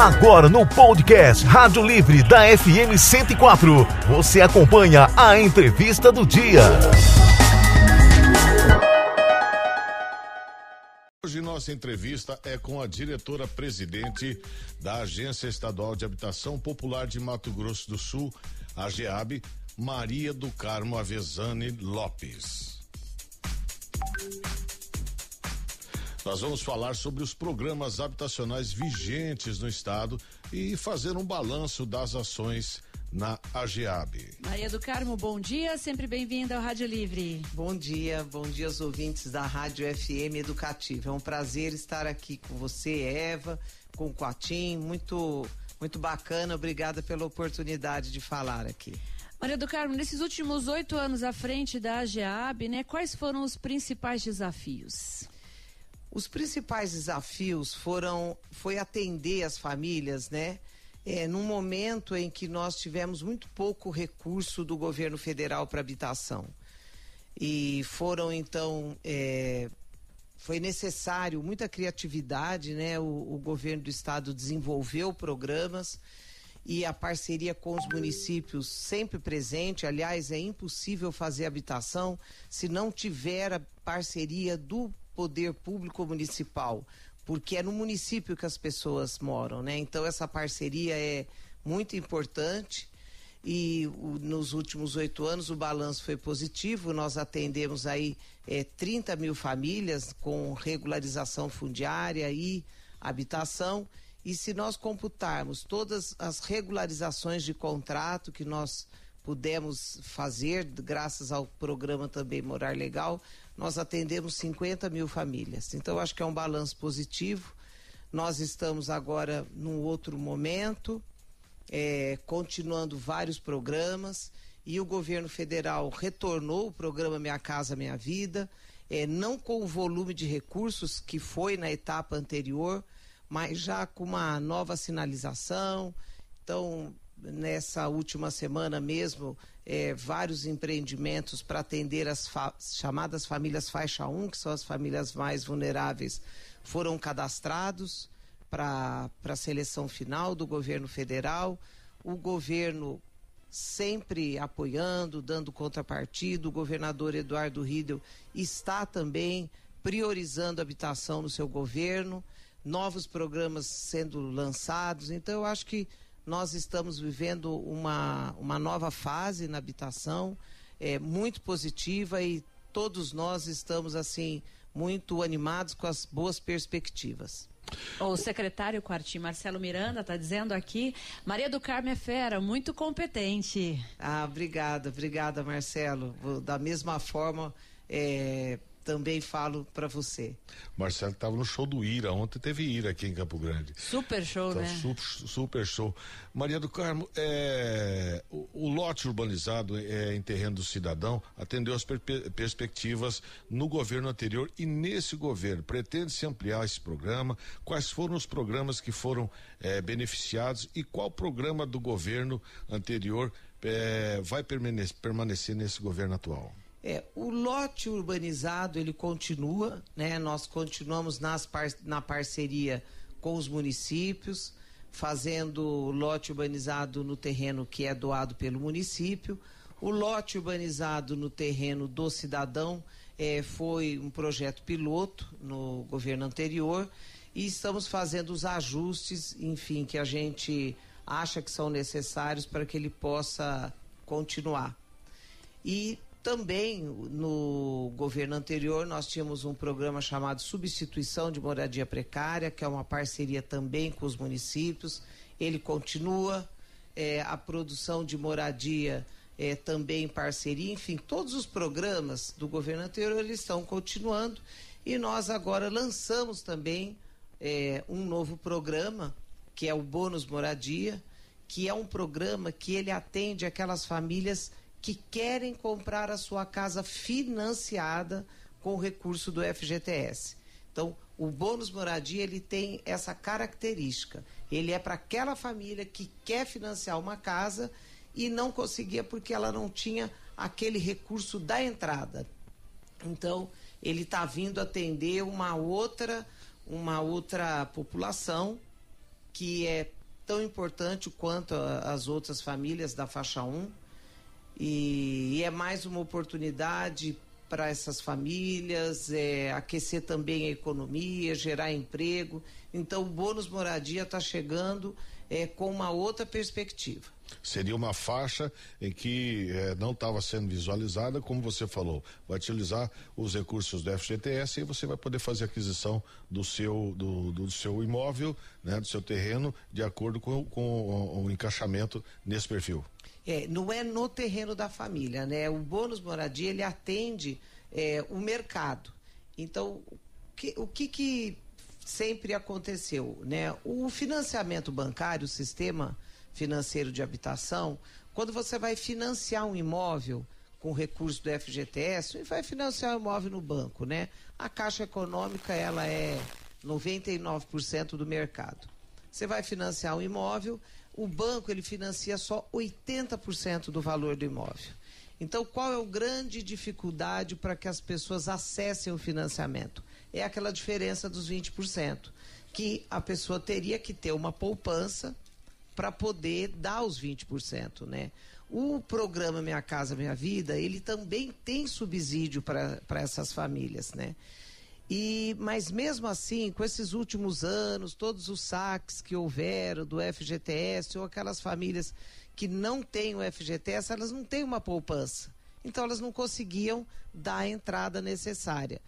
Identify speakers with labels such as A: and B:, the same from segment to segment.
A: Agora no podcast Rádio Livre da FM 104, você acompanha a entrevista do dia.
B: Hoje nossa entrevista é com a diretora-presidente da Agência Estadual de Habitação Popular de Mato Grosso do Sul, a GEAB, Maria do Carmo Avezane Lopes. Nós vamos falar sobre os programas habitacionais vigentes no estado e fazer um balanço das ações na AGEAB.
C: Maria do Carmo, bom dia, sempre bem-vinda ao Rádio Livre.
D: Bom dia, bom dia aos ouvintes da Rádio FM Educativa. É um prazer estar aqui com você, Eva, com o Coatim, muito, muito bacana, obrigada pela oportunidade de falar aqui.
C: Maria do Carmo, nesses últimos oito anos à frente da AGEAB, né, quais foram os principais desafios?
D: Os principais desafios foram foi atender as famílias, né? É, num momento em que nós tivemos muito pouco recurso do governo federal para habitação. E foram, então, é, foi necessário muita criatividade, né? O, o, governo do estado desenvolveu programas e a parceria com os municípios sempre presente. Aliás, é impossível fazer habitação se não tiver a parceria do poder público municipal, porque é no município que as pessoas moram, né? Então essa parceria é muito importante e o, nos últimos oito anos o balanço foi positivo. Nós atendemos aí é, 30 mil famílias com regularização fundiária e habitação. E se nós computarmos todas as regularizações de contrato que nós pudemos fazer, graças ao programa também Morar Legal, nós atendemos 50 mil famílias. Então, acho que é um balanço positivo. Nós estamos agora num outro momento, é, continuando vários programas, e o governo federal retornou o programa Minha Casa Minha Vida, é, não com o volume de recursos que foi na etapa anterior, mas já com uma nova sinalização. Então, nessa última semana mesmo, é, vários empreendimentos para atender as fa chamadas famílias faixa 1, que são as famílias mais vulneráveis, foram cadastrados para a seleção final do governo federal. O governo sempre apoiando, dando contrapartida. O governador Eduardo Riedel está também priorizando a habitação no seu governo, novos programas sendo lançados. Então, eu acho que nós estamos vivendo uma, uma nova fase na habitação, é, muito positiva e todos nós estamos assim muito animados com as boas perspectivas.
C: O secretário Quartim Marcelo Miranda está dizendo aqui, Maria do Carmo é fera, muito competente.
D: Ah, obrigada, obrigada Marcelo. Da mesma forma, é, também falo para você.
B: Marcelo estava no show do Ira, ontem teve Ira aqui em Campo Grande.
C: Super show, então, né?
B: Super, super, show. Maria do Carmo, é, o, o, lote urbanizado é, em terreno do cidadão atendeu as per perspectivas no governo anterior e nesse governo. Pretende se ampliar esse programa? Quais foram os programas que foram é, beneficiados e qual programa do governo anterior é, vai permanecer, permanecer nesse governo atual?
D: É, o lote urbanizado ele continua, né? Nós continuamos nas par na parceria com os municípios, fazendo lote urbanizado no terreno que é doado pelo município. O lote urbanizado no terreno do cidadão é, foi um projeto piloto no governo anterior e estamos fazendo os ajustes, enfim, que a gente acha que são necessários para que ele possa continuar. E também no governo anterior nós tínhamos um programa chamado Substituição de Moradia Precária, que é uma parceria também com os municípios. Ele continua, é, a produção de moradia é, também em parceria, enfim, todos os programas do governo anterior eles estão continuando e nós agora lançamos também é, um novo programa que é o Bônus Moradia, que é um programa que ele atende aquelas famílias que querem comprar a sua casa financiada com o recurso do FGTS. Então, o bônus moradia ele tem essa característica. Ele é para aquela família que quer financiar uma casa e não conseguia porque ela não tinha aquele recurso da entrada. Então, ele está vindo atender uma outra, uma outra população que é tão importante quanto as outras famílias da faixa 1. E, e é mais uma oportunidade para essas famílias, é, aquecer também a economia, gerar emprego. Então, o bônus moradia está chegando é, com uma outra perspectiva.
B: Seria uma faixa em que eh, não estava sendo visualizada, como você falou, vai utilizar os recursos do FGTS e você vai poder fazer aquisição do seu do, do seu imóvel, né, do seu terreno, de acordo com, com o, o encaixamento nesse perfil.
D: É, não é no terreno da família, né? O bônus moradia ele atende é, o mercado. Então, o que, o que, que sempre aconteceu, né? O financiamento bancário, o sistema financeiro de habitação, quando você vai financiar um imóvel com recurso do FGTS, e vai financiar um imóvel no banco, né? A Caixa Econômica, ela é 99% do mercado. Você vai financiar um imóvel, o banco ele financia só 80% do valor do imóvel. Então, qual é a grande dificuldade para que as pessoas acessem o financiamento? É aquela diferença dos 20%, que a pessoa teria que ter uma poupança para poder dar os 20%, né? O programa Minha Casa Minha Vida, ele também tem subsídio para essas famílias, né? E, mas mesmo assim, com esses últimos anos, todos os saques que houveram do FGTS, ou aquelas famílias que não têm o FGTS, elas não têm uma poupança. Então elas não conseguiam dar a entrada necessária.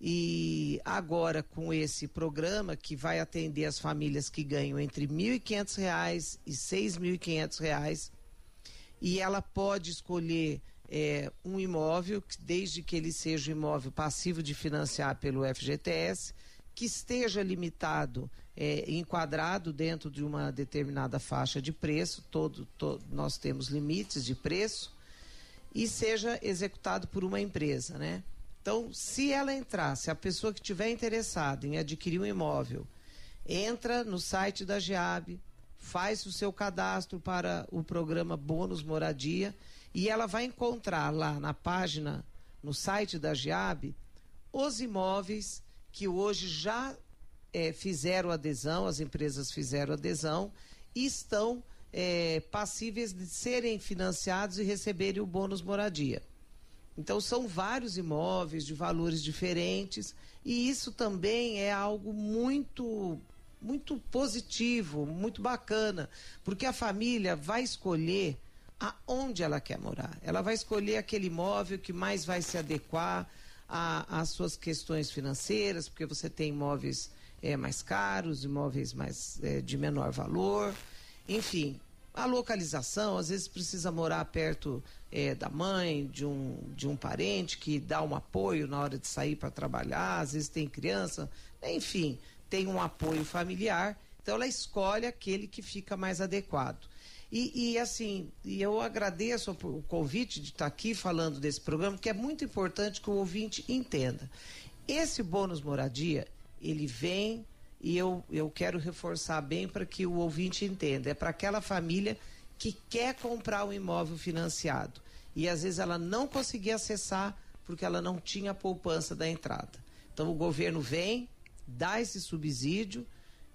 D: E agora, com esse programa que vai atender as famílias que ganham entre R$ 1.500 e R$ 6.500, e ela pode escolher é, um imóvel, desde que ele seja um imóvel passivo de financiar pelo FGTS, que esteja limitado, é, enquadrado dentro de uma determinada faixa de preço, todo, todo, nós temos limites de preço, e seja executado por uma empresa, né? Então, se ela entrar, se a pessoa que estiver interessada em adquirir um imóvel, entra no site da GEAB, faz o seu cadastro para o programa Bônus Moradia e ela vai encontrar lá na página, no site da GEAB, os imóveis que hoje já é, fizeram adesão, as empresas fizeram adesão e estão é, passíveis de serem financiados e receberem o bônus moradia. Então, são vários imóveis de valores diferentes e isso também é algo muito muito positivo, muito bacana, porque a família vai escolher aonde ela quer morar. Ela vai escolher aquele imóvel que mais vai se adequar às suas questões financeiras, porque você tem imóveis é, mais caros, imóveis mais é, de menor valor, enfim, a localização, às vezes precisa morar perto é, da mãe, de um, de um parente que dá um apoio na hora de sair para trabalhar, às vezes tem criança, enfim, tem um apoio familiar, então ela escolhe aquele que fica mais adequado. E, e assim, e eu agradeço o convite de estar aqui falando desse programa, que é muito importante que o ouvinte entenda. Esse bônus moradia, ele vem e eu, eu quero reforçar bem para que o ouvinte entenda. É para aquela família que quer comprar um imóvel financiado e às vezes ela não conseguia acessar porque ela não tinha poupança da entrada. Então o governo vem, dá esse subsídio,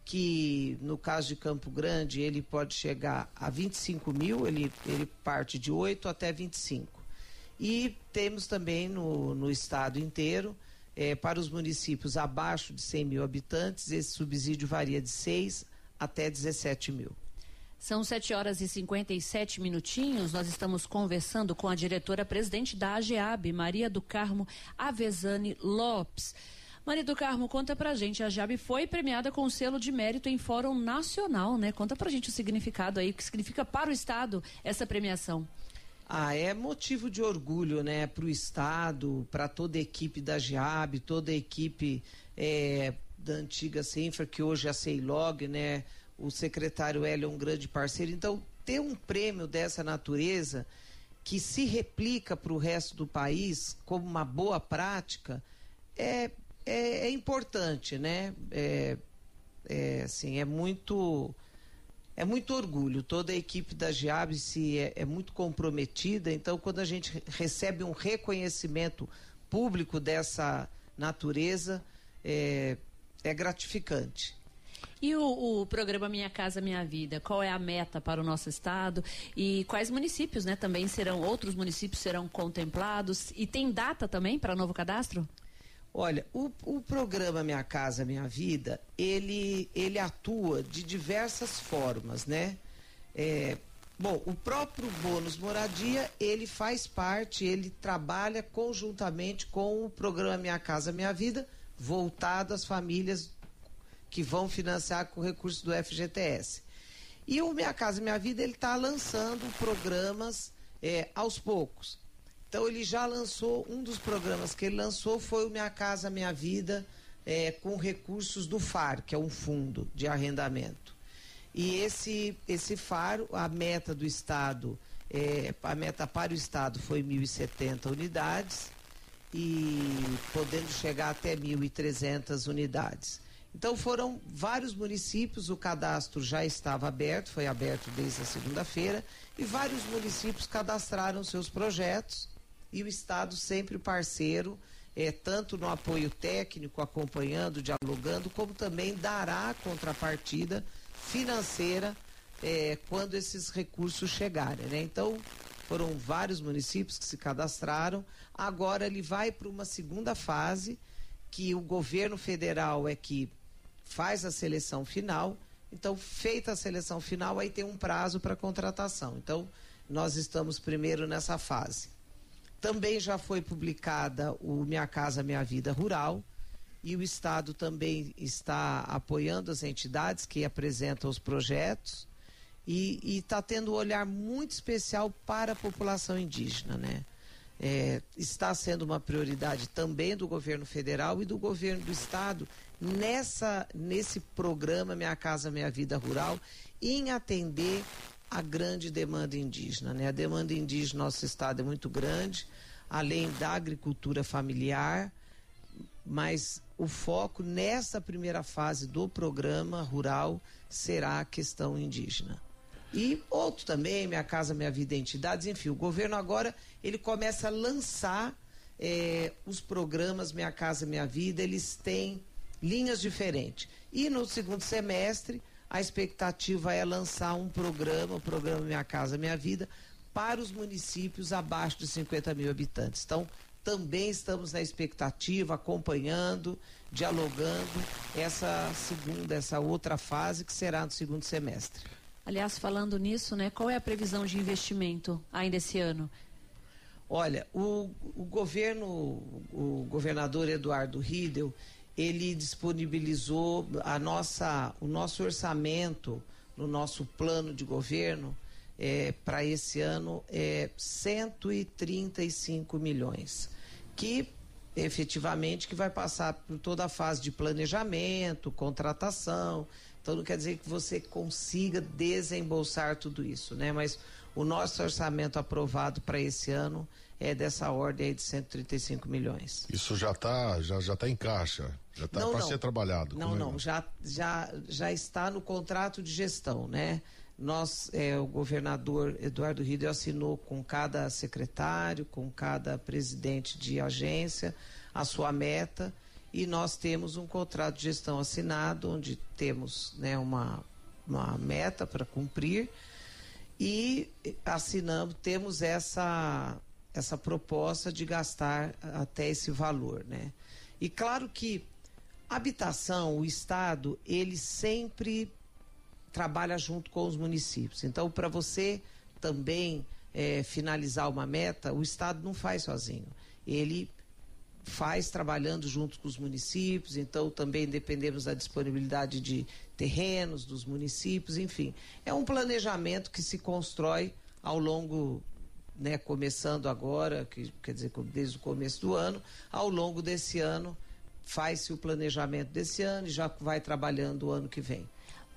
D: que no caso de Campo Grande ele pode chegar a 25 mil, ele, ele parte de 8 até 25. E temos também no, no estado inteiro é, para os municípios abaixo de 100 mil habitantes, esse subsídio varia de 6 até 17 mil.
C: São 7 horas e 57 minutinhos. Nós estamos conversando com a diretora-presidente da AGEAB, Maria do Carmo Avezani Lopes. Maria do Carmo, conta pra gente, a AGEAB foi premiada com o selo de mérito em Fórum Nacional, né? Conta pra gente o significado aí, o que significa para o Estado essa premiação.
D: Ah, é motivo de orgulho, né, para o Estado, para toda a equipe da GEAB, toda a equipe é, da antiga Senfra, que hoje é a Ceilog, né, o secretário Hélio é um grande parceiro. Então, ter um prêmio dessa natureza que se replica para o resto do país como uma boa prática é, é, é importante, né? É, é, assim, é muito é muito orgulho. Toda a equipe da GIAB se é, é, muito comprometida. Então, quando a gente recebe um reconhecimento público dessa natureza, é, é gratificante.
C: E o, o, programa Minha Casa Minha Vida, qual é a meta para o nosso estado e quais municípios, né, também serão outros municípios serão contemplados e tem data também para novo cadastro?
D: Olha, o, o programa Minha Casa Minha Vida, ele ele atua de diversas formas, né? É, bom, o próprio bônus moradia, ele faz parte, ele trabalha conjuntamente com o programa Minha Casa Minha Vida, voltado às famílias que vão financiar com recursos do FGTS. E o Minha Casa Minha Vida, ele está lançando programas é, aos poucos. Então ele já lançou, um dos programas que ele lançou foi o Minha Casa Minha Vida, é, com recursos do FAR, que é um fundo de arrendamento. E esse, esse FAR, a meta do Estado, é, a meta para o Estado foi 1.070 unidades e podendo chegar até 1.300 unidades. Então foram vários municípios, o cadastro já estava aberto, foi aberto desde a segunda-feira, e vários municípios cadastraram seus projetos e o Estado sempre parceiro, é, tanto no apoio técnico, acompanhando, dialogando, como também dará contrapartida financeira é, quando esses recursos chegarem. Né? Então, foram vários municípios que se cadastraram. Agora ele vai para uma segunda fase, que o governo federal é que faz a seleção final. Então, feita a seleção final, aí tem um prazo para contratação. Então, nós estamos primeiro nessa fase. Também já foi publicada o Minha Casa Minha Vida Rural e o Estado também está apoiando as entidades que apresentam os projetos e está tendo um olhar muito especial para a população indígena, né? É, está sendo uma prioridade também do governo federal e do governo do estado nessa nesse programa Minha Casa Minha Vida Rural em atender a grande demanda indígena, né? A demanda indígena no nosso estado é muito grande, além da agricultura familiar, mas o foco nessa primeira fase do programa rural será a questão indígena. E outro também, Minha Casa Minha Vida Entidades, enfim, o governo agora ele começa a lançar é, os programas Minha Casa Minha Vida, eles têm linhas diferentes. E no segundo semestre, a expectativa é lançar um programa, o programa Minha Casa Minha Vida, para os municípios abaixo de 50 mil habitantes. Então, também estamos na expectativa, acompanhando, dialogando essa segunda, essa outra fase que será no segundo semestre.
C: Aliás, falando nisso, né, qual é a previsão de investimento ainda esse ano?
D: Olha, o, o governo, o governador Eduardo Riedel, ele disponibilizou a nossa, o nosso orçamento no nosso plano de governo é, para esse ano é 135 milhões, que efetivamente que vai passar por toda a fase de planejamento, contratação, então não quer dizer que você consiga desembolsar tudo isso, né? Mas o nosso orçamento aprovado para esse ano é dessa ordem de 135 milhões.
B: Isso já está já já tá em caixa, já está para ser trabalhado.
D: Não, não, é? já, já já está no contrato de gestão, né? Nós, é, o governador Eduardo Riedel assinou com cada secretário, com cada presidente de agência a sua meta e nós temos um contrato de gestão assinado, onde temos né, uma, uma meta para cumprir e assinamos, temos essa, essa proposta de gastar até esse valor. Né? E claro que habitação, o Estado, ele sempre trabalha junto com os municípios. Então, para você também é, finalizar uma meta, o Estado não faz sozinho. Ele faz trabalhando junto com os municípios, então também dependemos da disponibilidade de terrenos dos municípios, enfim. É um planejamento que se constrói ao longo, né, começando agora, que, quer dizer, desde o começo do ano, ao longo desse ano, faz-se o planejamento desse ano e já vai trabalhando o ano que vem.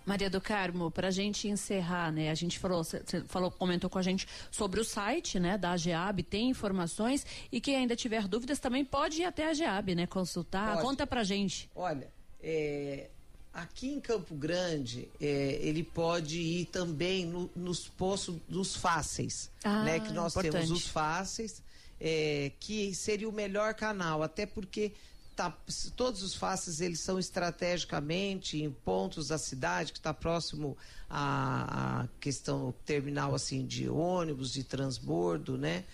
C: Maria do Carmo, para a gente encerrar, né? A gente falou, você falou, comentou com a gente sobre o site, né, da AGEAB, tem informações e quem ainda tiver dúvidas também pode ir até a AGEAB, né, consultar. Pode. Conta pra gente.
D: Olha, é, aqui em Campo Grande, é, ele pode ir também no, nos postos dos fáceis, ah, né? Que nós importante. temos os fáceis, é, que seria o melhor canal, até porque tá, todos os faces eles são estrategicamente em pontos da cidade que está próximo à, à, questão terminal assim de ônibus de transbordo, né?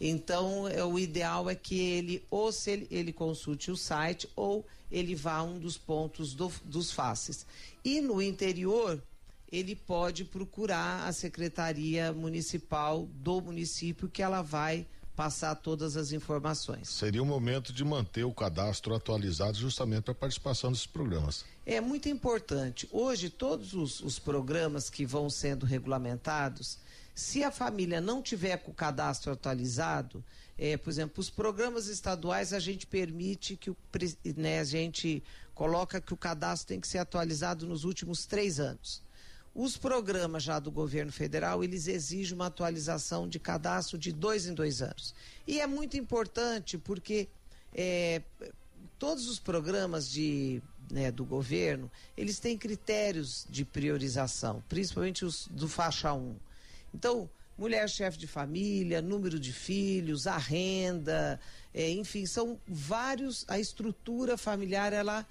D: Então é, o ideal é que ele ou se ele, ele consulte o site ou ele vá a um dos pontos do, dos faces. E no interior ele pode procurar a secretaria municipal do município que ela vai passar todas as informações.
B: Seria o momento de manter o cadastro atualizado justamente para a participação desses programas.
D: É muito importante. Hoje, todos os, os programas que vão sendo regulamentados, se a família não tiver com o cadastro atualizado, é, por exemplo, os programas estaduais a gente permite que o, né, a gente coloca que o cadastro tem que ser atualizado nos últimos três anos. Os programas já do governo federal, eles exigem uma atualização de cadastro de dois em dois anos. E é muito importante porque é, todos os programas de, né, do governo, eles têm critérios de priorização, principalmente os do faixa 1. Então, mulher chefe de família, número de filhos, a renda, é, enfim, são vários, a estrutura familiar, ela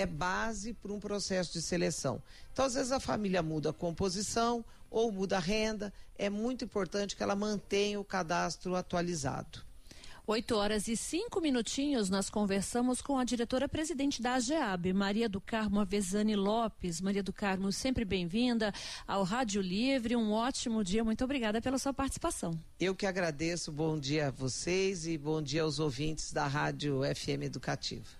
D: é base para um processo de seleção. Então, às vezes, a família muda a composição ou muda a renda. É muito importante que ela mantenha o cadastro atualizado.
C: Oito horas e cinco minutinhos, nós conversamos com a diretora-presidente da AGEAB, Maria do Carmo Avezani Lopes. Maria do Carmo, sempre bem-vinda ao Rádio Livre. Um ótimo dia. Muito obrigada pela sua participação.
D: Eu que agradeço. Bom dia a vocês e bom dia aos ouvintes da Rádio FM Educativa.